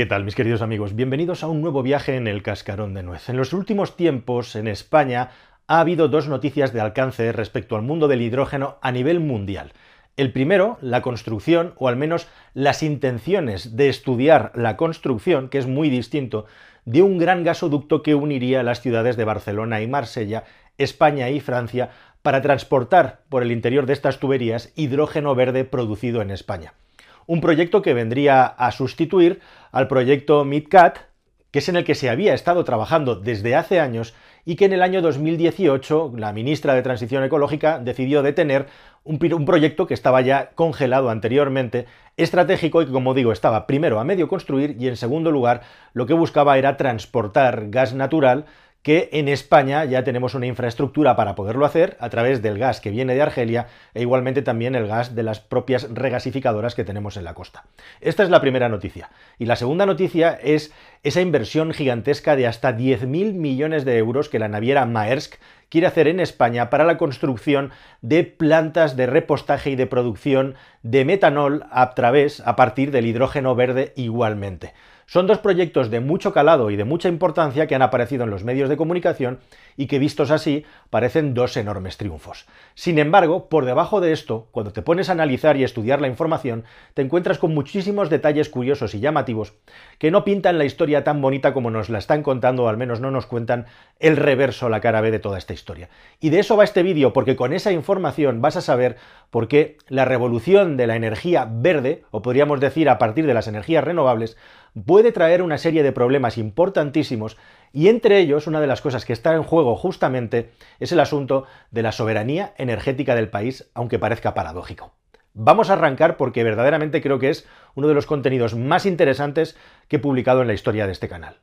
¿Qué tal, mis queridos amigos? Bienvenidos a un nuevo viaje en el cascarón de nuez. En los últimos tiempos, en España, ha habido dos noticias de alcance respecto al mundo del hidrógeno a nivel mundial. El primero, la construcción, o al menos las intenciones de estudiar la construcción, que es muy distinto, de un gran gasoducto que uniría las ciudades de Barcelona y Marsella, España y Francia, para transportar por el interior de estas tuberías hidrógeno verde producido en España. Un proyecto que vendría a sustituir al proyecto MidCat, que es en el que se había estado trabajando desde hace años y que en el año 2018 la ministra de Transición Ecológica decidió detener un, proyecto que estaba ya congelado anteriormente, estratégico y que, como digo, estaba primero a medio construir y en segundo lugar lo que buscaba era transportar gas natural que en España ya tenemos una infraestructura para poderlo hacer a través del gas que viene de Argelia e igualmente también el gas de las propias regasificadoras que tenemos en la costa. Esta es la primera noticia. Y la segunda noticia es esa inversión gigantesca de hasta 10.000 millones de euros que la naviera Maersk quiere hacer en España para la construcción de plantas de repostaje y de producción de metanol a través, a partir del hidrógeno verde igualmente. Son dos proyectos de mucho calado y de mucha importancia que han aparecido en los medios de comunicación y que vistos así parecen dos enormes triunfos. Sin embargo, por debajo de esto, cuando te pones a analizar y estudiar la información, te encuentras con muchísimos detalles curiosos y llamativos que no pintan la historia tan bonita como nos la están contando, o al menos no nos cuentan el reverso, la cara B de toda esta historia. Y de eso va este vídeo, porque con esa información vas a saber por qué la revolución de la energía verde, o podríamos decir a partir de las energías renovables, puede traer una serie de problemas importantísimos y entre ellos una de las cosas que está en juego justamente es el asunto de la soberanía energética del país, aunque parezca paradójico. Vamos a arrancar porque verdaderamente creo que es uno de los contenidos más interesantes que he publicado en la historia de este canal.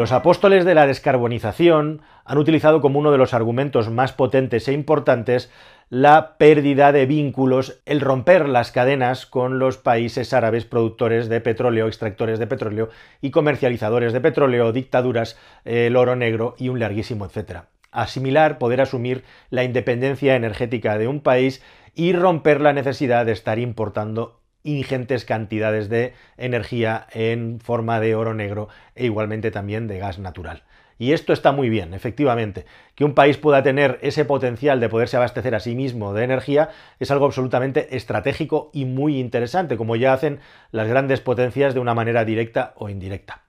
Los apóstoles de la descarbonización han utilizado como uno de los argumentos más potentes e importantes la pérdida de vínculos, el romper las cadenas con los países árabes productores de petróleo, extractores de petróleo y comercializadores de petróleo, dictaduras, el oro negro y un larguísimo etcétera. Asimilar, poder asumir la independencia energética de un país y romper la necesidad de estar importando ingentes cantidades de energía en forma de oro negro e igualmente también de gas natural. Y esto está muy bien, efectivamente. Que un país pueda tener ese potencial de poderse abastecer a sí mismo de energía es algo absolutamente estratégico y muy interesante, como ya hacen las grandes potencias de una manera directa o indirecta.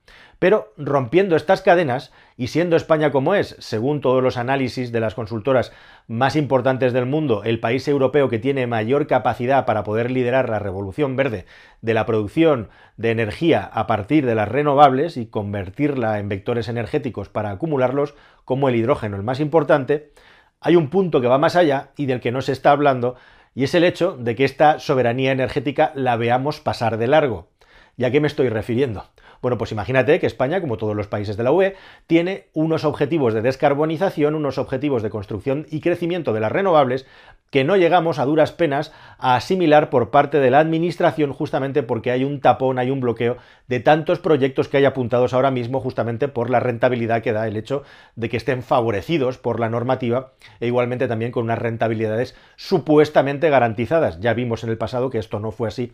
Pero rompiendo estas cadenas y siendo España como es, según todos los análisis de las consultoras más importantes del mundo, el país europeo que tiene mayor capacidad para poder liderar la revolución verde de la producción de energía a partir de las renovables y convertirla en vectores energéticos para acumularlos, como el hidrógeno el más importante, hay un punto que va más allá y del que no se está hablando, y es el hecho de que esta soberanía energética la veamos pasar de largo. ¿Y a qué me estoy refiriendo? Bueno, pues imagínate que España, como todos los países de la UE, tiene unos objetivos de descarbonización, unos objetivos de construcción y crecimiento de las renovables que no llegamos a duras penas a asimilar por parte de la administración justamente porque hay un tapón, hay un bloqueo de tantos proyectos que hay apuntados ahora mismo justamente por la rentabilidad que da el hecho de que estén favorecidos por la normativa e igualmente también con unas rentabilidades supuestamente garantizadas. Ya vimos en el pasado que esto no fue así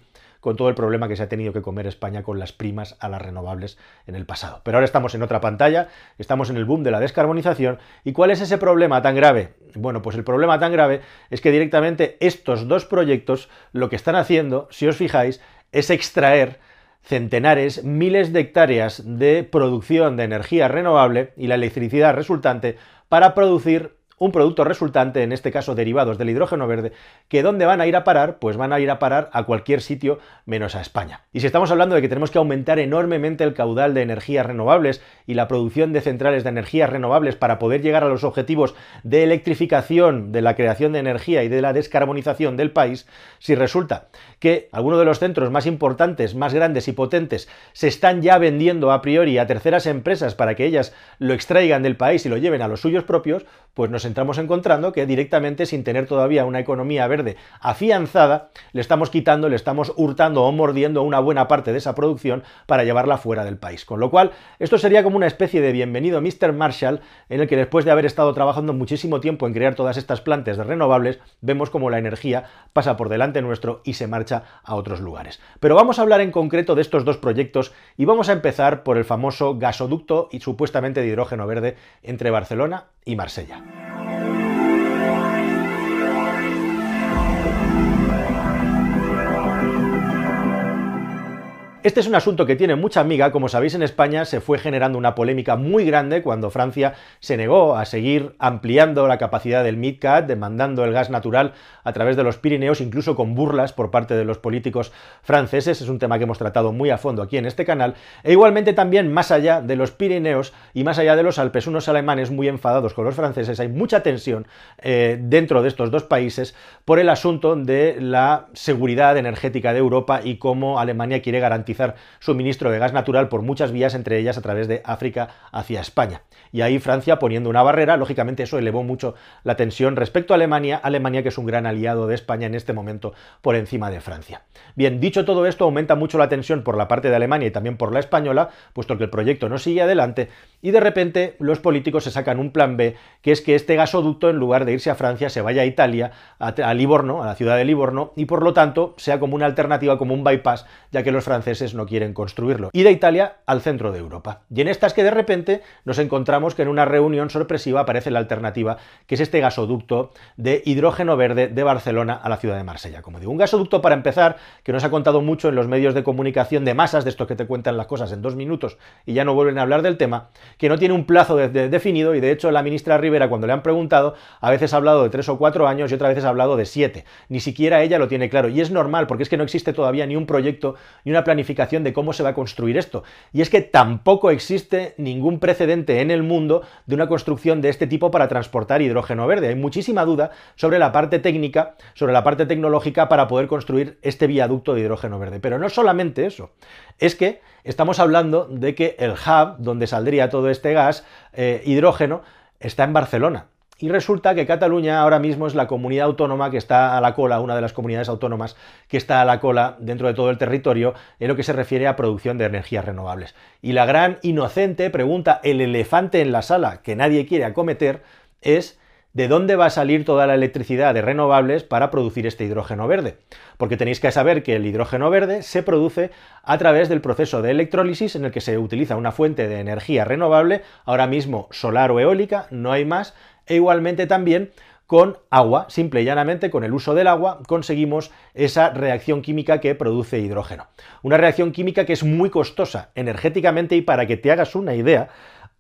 con todo el problema que se ha tenido que comer España con las primas a las renovables en el pasado. Pero ahora estamos en otra pantalla, estamos en el boom de la descarbonización. ¿Y cuál es ese problema tan grave? Bueno, pues el problema tan grave es que directamente estos dos proyectos lo que están haciendo, si os fijáis, es extraer centenares, miles de hectáreas de producción de energía renovable y la electricidad resultante para producir un producto resultante, en este caso derivados del hidrógeno verde, que ¿dónde van a ir a parar? Pues van a ir a parar a cualquier sitio menos a España. Y si estamos hablando de que tenemos que aumentar enormemente el caudal de energías renovables y la producción de centrales de energías renovables para poder llegar a los objetivos de electrificación, de la creación de energía y de la descarbonización del país, si resulta que algunos de los centros más importantes, más grandes y potentes se están ya vendiendo a priori a terceras empresas para que ellas lo extraigan del país y lo lleven a los suyos propios, pues nos estamos encontrando que directamente sin tener todavía una economía verde afianzada, le estamos quitando, le estamos hurtando o mordiendo una buena parte de esa producción para llevarla fuera del país. Con lo cual, esto sería como una especie de bienvenido Mr. Marshall en el que después de haber estado trabajando muchísimo tiempo en crear todas estas plantas de renovables, vemos como la energía pasa por delante nuestro y se marcha a otros lugares. Pero vamos a hablar en concreto de estos dos proyectos y vamos a empezar por el famoso gasoducto y supuestamente de hidrógeno verde entre Barcelona y Marsella. Este es un asunto que tiene mucha amiga, como sabéis en España se fue generando una polémica muy grande cuando Francia se negó a seguir ampliando la capacidad del MidCat, demandando el gas natural a través de los Pirineos, incluso con burlas por parte de los políticos franceses, es un tema que hemos tratado muy a fondo aquí en este canal, e igualmente también más allá de los Pirineos y más allá de los Alpes, unos alemanes muy enfadados con los franceses, hay mucha tensión eh, dentro de estos dos países por el asunto de la seguridad energética de Europa y cómo Alemania quiere garantizar suministro de gas natural por muchas vías, entre ellas a través de África hacia España. Y ahí Francia poniendo una barrera, lógicamente eso elevó mucho la tensión respecto a Alemania, Alemania que es un gran aliado de España en este momento por encima de Francia. Bien, dicho todo esto, aumenta mucho la tensión por la parte de Alemania y también por la española, puesto que el proyecto no sigue adelante, y de repente los políticos se sacan un plan B, que es que este gasoducto, en lugar de irse a Francia, se vaya a Italia, a, Livorno, a la ciudad de Livorno, y por lo tanto sea como una alternativa, como un bypass, ya que los franceses no quieren construirlo. Y de Italia al centro de Europa. Y en estas que de repente nos encontramos que en una reunión sorpresiva aparece la alternativa, que es este gasoducto de hidrógeno verde de Barcelona a la ciudad de Marsella. Como digo, un gasoducto para empezar, que nos ha contado mucho en los medios de comunicación de masas, de estos que te cuentan las cosas en dos minutos y ya no vuelven a hablar del tema, que no tiene un plazo definido y de hecho la ministra Rivera cuando le han preguntado a veces ha hablado de tres o cuatro años y otras veces ha hablado de siete. Ni siquiera ella lo tiene claro y es normal porque es que no existe todavía ni un proyecto ni una planificación de cómo se va a construir esto. Y es que tampoco existe ningún precedente en el mundo de una construcción de este tipo para transportar hidrógeno verde. Hay muchísima duda sobre la parte técnica, sobre la parte tecnológica para poder construir este viaducto de hidrógeno verde. Pero no solamente eso, es que estamos hablando de que el hub donde saldría todo este gas, eh, hidrógeno, está en Barcelona. Y resulta que Cataluña ahora mismo es la comunidad autónoma que está a la cola, una de las comunidades autónomas que está a la cola dentro de todo el territorio en lo que se refiere a producción de energías renovables. Y la gran inocente pregunta, el elefante en la sala que nadie quiere acometer, es de dónde va a salir toda la electricidad de renovables para producir este hidrógeno verde. Porque tenéis que saber que el hidrógeno verde se produce a través del proceso de electrólisis en el que se utiliza una fuente de energía renovable, ahora mismo solar o eólica, no hay más, e igualmente también con agua, simple y llanamente con el uso del agua conseguimos esa reacción química que produce hidrógeno. Una reacción química que es muy costosa energéticamente y para que te hagas una idea,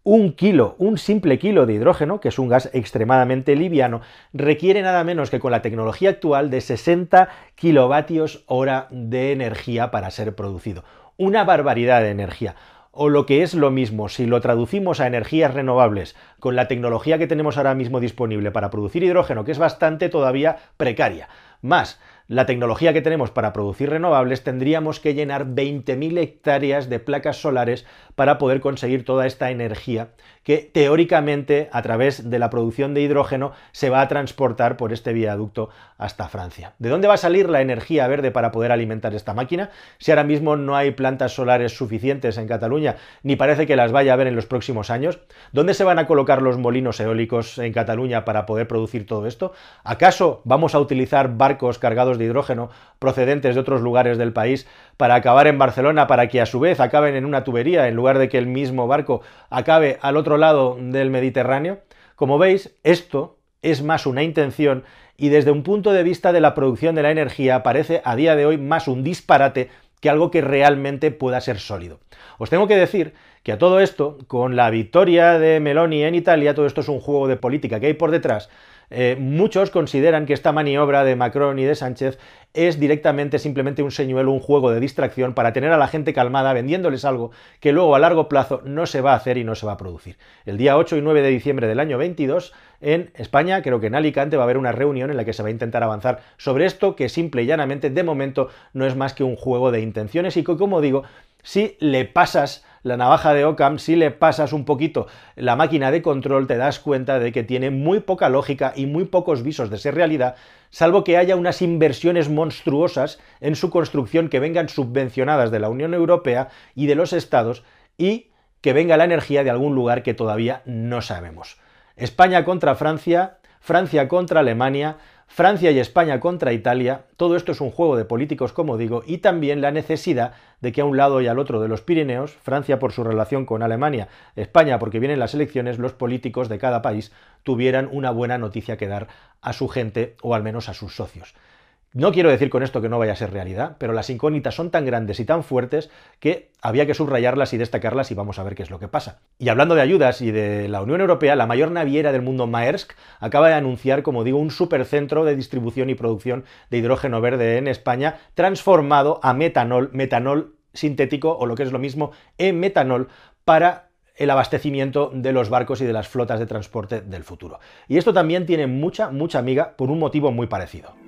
un kilo, un simple kilo de hidrógeno, que es un gas extremadamente liviano, requiere nada menos que con la tecnología actual de 60 kilovatios hora de energía para ser producido. Una barbaridad de energía o lo que es lo mismo, si lo traducimos a energías renovables con la tecnología que tenemos ahora mismo disponible para producir hidrógeno, que es bastante todavía precaria, más la tecnología que tenemos para producir renovables, tendríamos que llenar 20.000 hectáreas de placas solares para poder conseguir toda esta energía que teóricamente a través de la producción de hidrógeno se va a transportar por este viaducto hasta Francia. ¿De dónde va a salir la energía verde para poder alimentar esta máquina? Si ahora mismo no hay plantas solares suficientes en Cataluña, ni parece que las vaya a haber en los próximos años, ¿dónde se van a colocar los molinos eólicos en Cataluña para poder producir todo esto? ¿Acaso vamos a utilizar barcos cargados de hidrógeno procedentes de otros lugares del país para acabar en Barcelona, para que a su vez acaben en una tubería en lugar de que el mismo barco acabe al otro lado del Mediterráneo. Como veis, esto es más una intención y desde un punto de vista de la producción de la energía parece a día de hoy más un disparate que algo que realmente pueda ser sólido. Os tengo que decir que a todo esto, con la victoria de Meloni en Italia, todo esto es un juego de política que hay por detrás, eh, muchos consideran que esta maniobra de Macron y de Sánchez es directamente simplemente un señuelo, un juego de distracción para tener a la gente calmada vendiéndoles algo que luego a largo plazo no se va a hacer y no se va a producir. El día 8 y 9 de diciembre del año 22 en España, creo que en Alicante va a haber una reunión en la que se va a intentar avanzar sobre esto que simple y llanamente de momento no es más que un juego de intenciones y que como digo, si le pasas la navaja de Occam, si le pasas un poquito la máquina de control, te das cuenta de que tiene muy poca lógica y muy pocos visos de ser realidad, salvo que haya unas inversiones monstruosas en su construcción que vengan subvencionadas de la Unión Europea y de los estados y que venga la energía de algún lugar que todavía no sabemos. España contra Francia, Francia contra Alemania, Francia y España contra Italia, todo esto es un juego de políticos, como digo, y también la necesidad de que a un lado y al otro de los Pirineos, Francia por su relación con Alemania, España porque vienen las elecciones, los políticos de cada país tuvieran una buena noticia que dar a su gente o al menos a sus socios. No quiero decir con esto que no vaya a ser realidad, pero las incógnitas son tan grandes y tan fuertes que había que subrayarlas y destacarlas y vamos a ver qué es lo que pasa. Y hablando de ayudas y de la Unión Europea, la mayor naviera del mundo Maersk acaba de anunciar, como digo, un supercentro de distribución y producción de hidrógeno verde en España, transformado a metanol, metanol sintético o lo que es lo mismo, en metanol para el abastecimiento de los barcos y de las flotas de transporte del futuro. Y esto también tiene mucha, mucha amiga por un motivo muy parecido.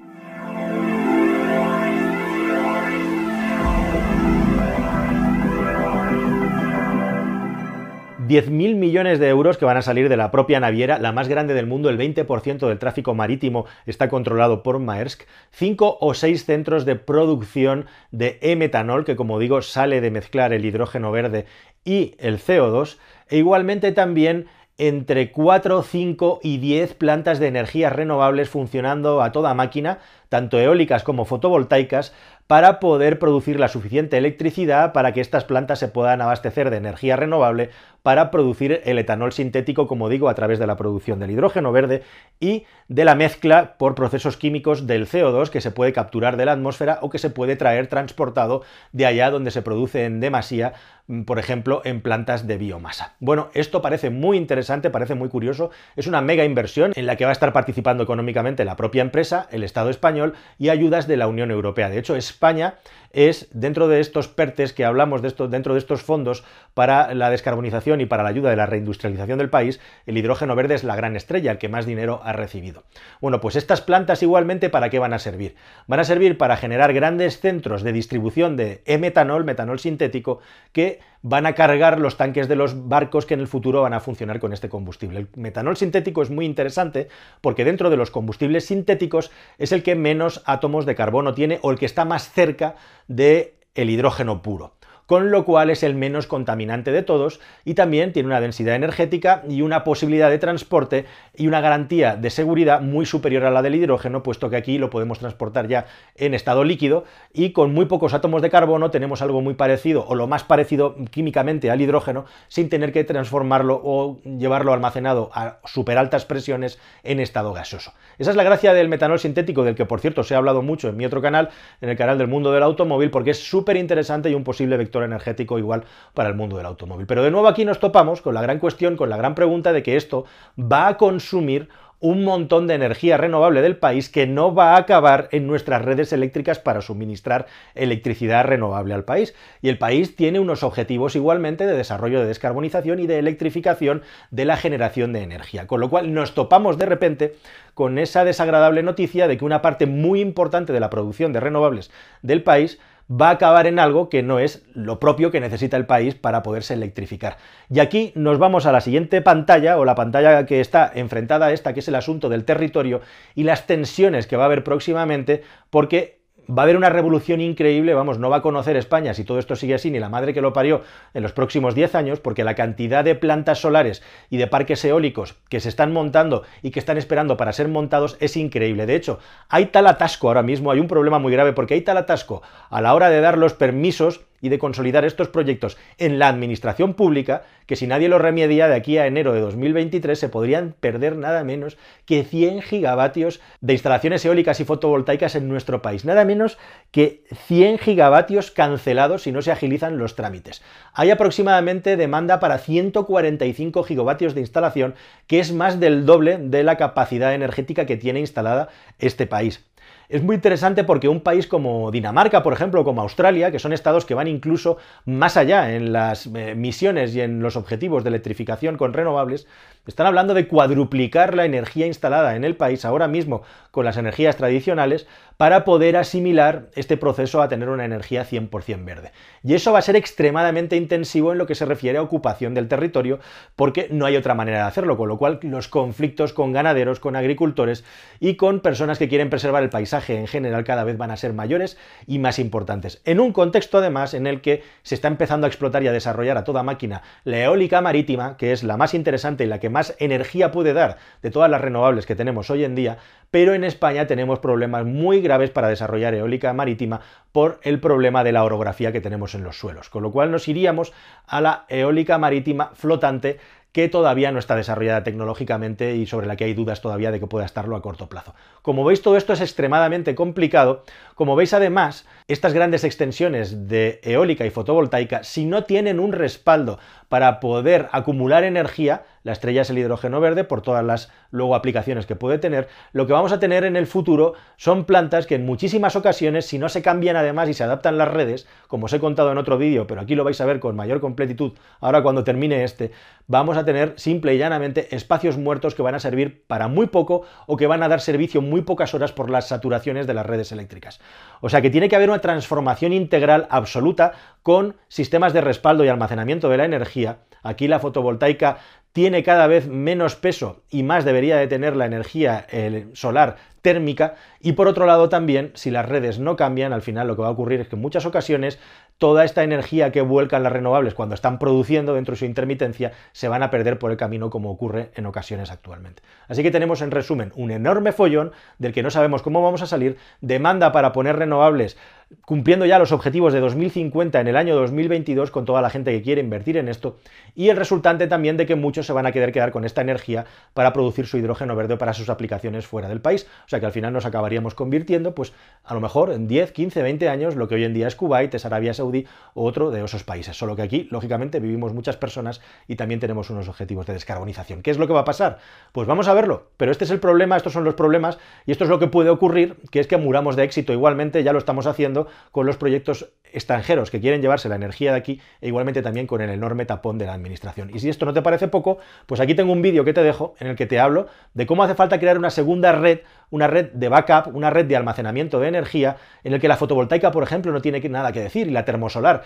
10.000 millones de euros que van a salir de la propia naviera, la más grande del mundo, el 20% del tráfico marítimo está controlado por Maersk, 5 o 6 centros de producción de e-metanol, que como digo sale de mezclar el hidrógeno verde y el CO2, e igualmente también entre 4, 5 y 10 plantas de energías renovables funcionando a toda máquina, tanto eólicas como fotovoltaicas, para poder producir la suficiente electricidad para que estas plantas se puedan abastecer de energía renovable para producir el etanol sintético, como digo, a través de la producción del hidrógeno verde y de la mezcla por procesos químicos del CO2 que se puede capturar de la atmósfera o que se puede traer transportado de allá donde se produce en demasía, mm, por ejemplo, en plantas de biomasa. Bueno, esto parece muy interesante, parece muy curioso, es una mega inversión en la que va a estar participando económicamente la propia empresa, el Estado español y ayudas de la Unión Europea. De hecho, España es, dentro de estos PERTES que hablamos, de dentro de estos fondos para la descarbonización y para la ayuda de la reindustrialización del país, el hidrógeno verde es la gran estrella, el que más dinero ha recibido. Bueno, pues estas plantas igualmente, ¿para qué van a servir? Van a servir para generar grandes centros de distribución de e-metanol, metanol sintético, que van a cargar los tanques de los barcos que en el futuro van a funcionar con este combustible. El metanol sintético es muy interesante porque dentro de los combustibles sintéticos es el que menos átomos de carbono tiene o el que está más cerca de el hidrógeno puro con lo cual es el menos contaminante de todos y también tiene una densidad energética y una posibilidad de transporte y una garantía de seguridad muy superior a la del hidrógeno, puesto que aquí lo podemos transportar ya en estado líquido y con muy pocos átomos de carbono tenemos algo muy parecido o lo más parecido químicamente al hidrógeno sin tener que transformarlo o llevarlo almacenado a super altas presiones en estado gaseoso. Esa es la gracia del metanol sintético, del que por cierto se ha hablado mucho en mi otro canal, en el canal del mundo del automóvil, porque es súper interesante y un posible vector energético igual para el mundo del automóvil. Pero de nuevo aquí nos topamos con la gran cuestión, con la gran pregunta de que esto va a consumir un montón de energía renovable del país que no va a acabar en nuestras redes eléctricas para suministrar electricidad renovable al país. Y el país tiene unos objetivos igualmente de desarrollo de descarbonización y de electrificación de la generación de energía. Con lo cual nos topamos de repente con esa desagradable noticia de que una parte muy importante de la producción de renovables del país va a acabar en algo que no es lo propio que necesita el país para poderse electrificar. Y aquí nos vamos a la siguiente pantalla, o la pantalla que está enfrentada a esta, que es el asunto del territorio y las tensiones que va a haber próximamente, porque va a haber una revolución increíble, vamos, no va a conocer España si todo esto sigue así, ni la madre que lo parió en los próximos 10 años, porque la cantidad de plantas solares y de parques eólicos que se están montando y que están esperando para ser montados es increíble. De hecho, hay tal atasco ahora mismo, hay un problema muy grave, porque hay tal atasco a la hora de dar los permisos y de consolidar estos proyectos en la administración pública, que si nadie lo remedia de aquí a enero de 2023 se podrían perder nada menos que 100 gigavatios de instalaciones eólicas y fotovoltaicas en nuestro país. Nada menos que 100 gigavatios cancelados si no se agilizan los trámites. Hay aproximadamente demanda para 145 gigavatios de instalación, que es más del doble de la capacidad energética que tiene instalada este país. Es muy interesante porque un país como Dinamarca, por ejemplo, como Australia, que son estados que van incluso más allá en las eh, misiones y en los objetivos de electrificación con renovables, Están hablando de cuadruplicar la energía instalada en el país ahora mismo con las energías tradicionales para poder asimilar este proceso a tener una energía 100% verde. Y eso va a ser extremadamente intensivo en lo que se refiere a ocupación del territorio, porque no hay otra manera de hacerlo, con lo cual los conflictos con ganaderos, con agricultores y con personas que quieren preservar el paisaje en general cada vez van a ser mayores y más importantes. En un contexto además en el que se está empezando a explotar y a desarrollar a toda máquina la eólica marítima, que es la más interesante y la que más energía puede dar de todas las renovables que tenemos hoy en día, pero en España tenemos problemas muy graves para desarrollar eólica marítima por el problema de la orografía que tenemos en los suelos, con lo cual nos iríamos a la eólica marítima flotante que todavía no está desarrollada tecnológicamente y sobre la que hay dudas todavía de que pueda estarlo a corto plazo. Como veis, todo esto es extremadamente complicado. Como veis, además, estas grandes extensiones de eólica y fotovoltaica, si no tienen un respaldo para poder acumular energía, la estrella es el hidrógeno verde por todas las luego aplicaciones que puede tener, lo que vamos a tener en el futuro son plantas que en muchísimas ocasiones, si no se cambian además y se adaptan las redes, como os he contado en otro vídeo, pero aquí lo vais a ver con mayor completitud, ahora cuando termine este, vamos a tener simple y llanamente espacios muertos que van a servir para muy poco o que van a dar servicio muy pocas horas por las saturaciones de las redes eléctricas. O sea que tiene que haber una transformación integral absoluta con sistemas de respaldo y almacenamiento de la energía. Aquí la fotovoltaica tiene cada vez menos peso y más debería de tener la energía solar térmica y por otro lado también si las redes no cambian al final lo que va a ocurrir es que en muchas ocasiones toda esta energía que vuelcan las renovables cuando están produciendo dentro de su intermitencia se van a perder por el camino como ocurre en ocasiones actualmente. Así que tenemos en resumen un enorme follón del que no sabemos cómo vamos a salir, demanda para poner renovables cumpliendo ya los objetivos de 2050 en el año 2022 con toda la gente que quiere invertir en esto y el resultante también de que muchos se van a querer quedar con esta energía para producir su hidrógeno verde para sus aplicaciones fuera del país. O sea que al final nos acabaríamos convirtiendo, pues a lo mejor en 10, 15, 20 años, lo que hoy en día es Kuwait, es Arabia Saudí o otro de esos países. Solo que aquí, lógicamente, vivimos muchas personas y también tenemos unos objetivos de descarbonización. ¿Qué es lo que va a pasar? Pues vamos a verlo. Pero este es el problema, estos son los problemas y esto es lo que puede ocurrir, que es que muramos de éxito. Igualmente ya lo estamos haciendo con los proyectos extranjeros que quieren llevarse la energía de aquí e igualmente también con el enorme tapón de la administración. Y si esto no te parece poco, pues aquí tengo un vídeo que te dejo en el que te hablo de cómo hace falta crear una segunda red, una red de backup, una red de almacenamiento de energía, en el que la fotovoltaica, por ejemplo, no tiene nada que decir, y la termosolar,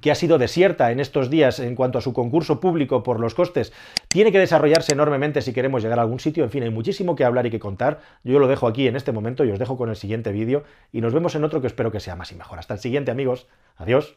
que ha sido desierta en estos días en cuanto a su concurso público por los costes, tiene que desarrollarse enormemente si queremos llegar a algún sitio. En fin, hay muchísimo que hablar y que contar. Yo lo dejo aquí en este momento y os dejo con el siguiente vídeo y nos vemos en otro que espero que sea más y mejor. Hasta el siguiente, amigos. Adiós.